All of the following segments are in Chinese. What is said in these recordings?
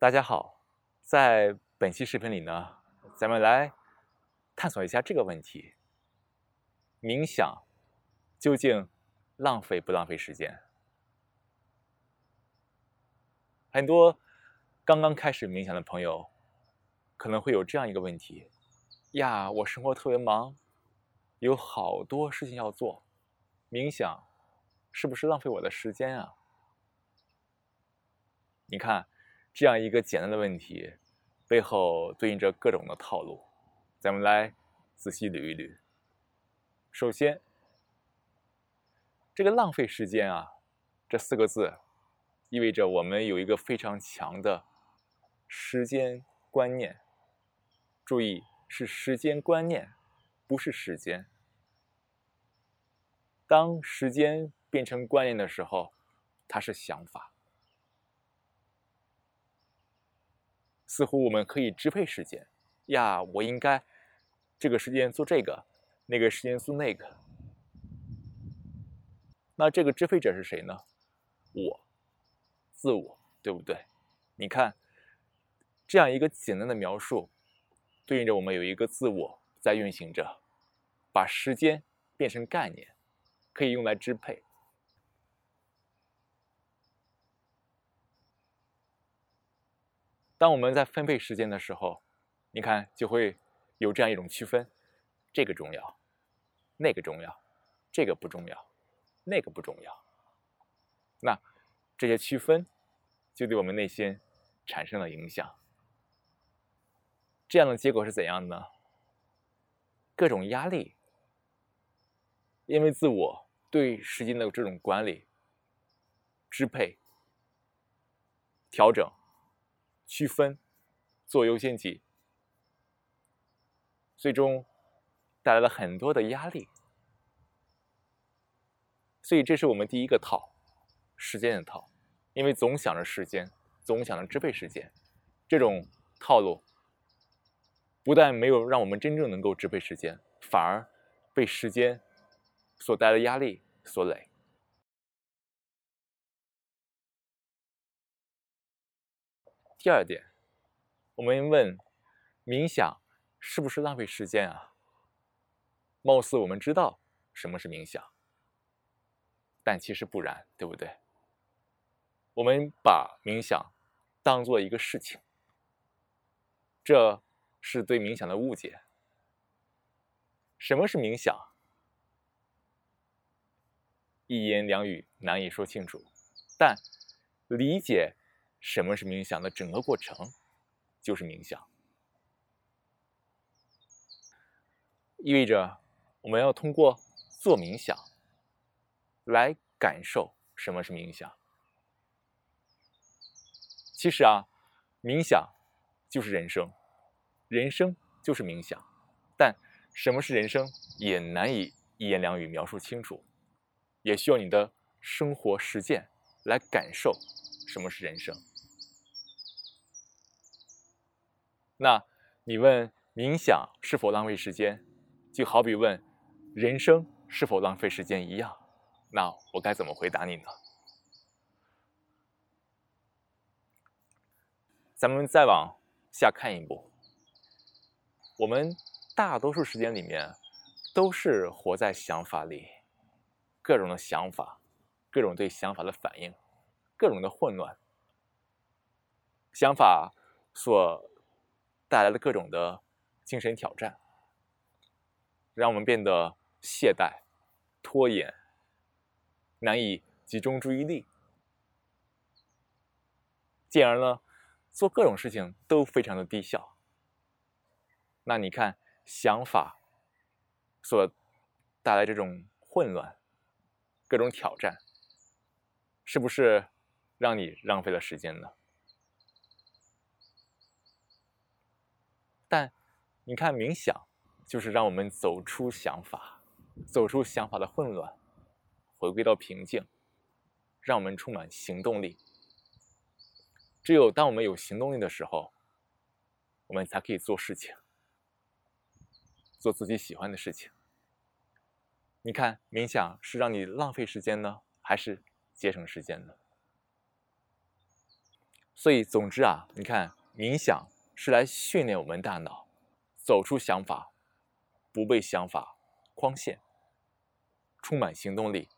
大家好，在本期视频里呢，咱们来探索一下这个问题：冥想究竟浪费不浪费时间？很多刚刚开始冥想的朋友可能会有这样一个问题：呀，我生活特别忙，有好多事情要做，冥想是不是浪费我的时间啊？你看。这样一个简单的问题，背后对应着各种的套路，咱们来仔细捋一捋。首先，这个浪费时间啊，这四个字，意味着我们有一个非常强的时间观念。注意，是时间观念，不是时间。当时间变成观念的时候，它是想法。似乎我们可以支配时间呀，我应该这个时间做这个，那个时间做那个。那这个支配者是谁呢？我，自我，对不对？你看，这样一个简单的描述，对应着我们有一个自我在运行着，把时间变成概念，可以用来支配。当我们在分配时间的时候，你看就会有这样一种区分：这个重要，那个重要，这个不重要，那个不重要。那这些区分就对我们内心产生了影响。这样的结果是怎样的呢？各种压力，因为自我对时间的这种管理、支配、调整。区分，做优先级，最终带来了很多的压力。所以，这是我们第一个套，时间的套。因为总想着时间，总想着支配时间，这种套路不但没有让我们真正能够支配时间，反而被时间所带来的压力所累。第二点，我们问：冥想是不是浪费时间啊？貌似我们知道什么是冥想，但其实不然，对不对？我们把冥想当做一个事情，这是对冥想的误解。什么是冥想？一言两语难以说清楚，但理解。什么是冥想的整个过程？就是冥想，意味着我们要通过做冥想来感受什么是冥想。其实啊，冥想就是人生，人生就是冥想。但什么是人生，也难以一言两语描述清楚，也需要你的生活实践来感受什么是人生。那，你问冥想是否浪费时间，就好比问人生是否浪费时间一样。那我该怎么回答你呢？咱们再往下看一步，我们大多数时间里面都是活在想法里，各种的想法，各种对想法的反应，各种的混乱，想法所。带来了各种的精神挑战，让我们变得懈怠、拖延，难以集中注意力，进而呢，做各种事情都非常的低效。那你看，想法所带来这种混乱、各种挑战，是不是让你浪费了时间呢？但，你看，冥想就是让我们走出想法，走出想法的混乱，回归到平静，让我们充满行动力。只有当我们有行动力的时候，我们才可以做事情，做自己喜欢的事情。你看，冥想是让你浪费时间呢，还是节省时间呢？所以，总之啊，你看，冥想是来训练我们大脑走出想法，不被想法框限，充满行动力。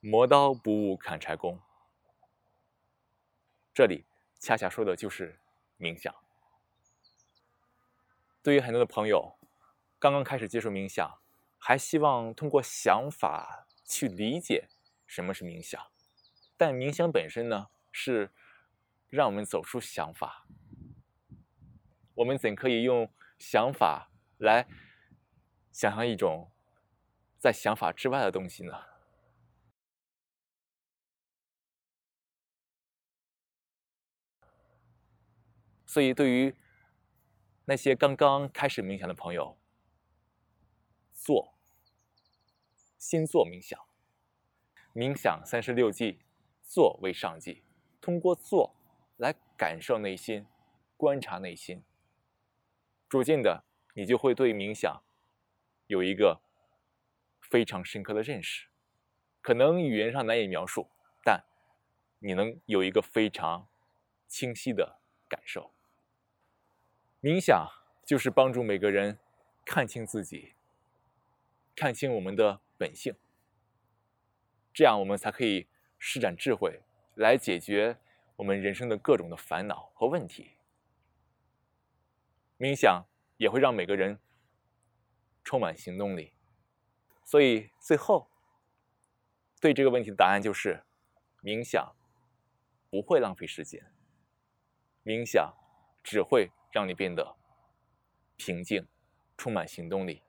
磨刀不误砍柴工，这里恰恰说的就是冥想。对于很多的朋友，刚刚开始接触冥想，还希望通过想法去理解什么是冥想，但冥想本身呢，是让我们走出想法。我们怎可以用想法来想象一种在想法之外的东西呢？所以，对于那些刚刚开始冥想的朋友，做，先做冥想。冥想三十六计，做为上计。通过做来感受内心，观察内心，逐渐的，你就会对冥想有一个非常深刻的认识。可能语言上难以描述，但你能有一个非常清晰的感受。冥想就是帮助每个人看清自己，看清我们的本性，这样我们才可以施展智慧来解决我们人生的各种的烦恼和问题。冥想也会让每个人充满行动力，所以最后对这个问题的答案就是：冥想不会浪费时间，冥想只会。让你变得平静，充满行动力。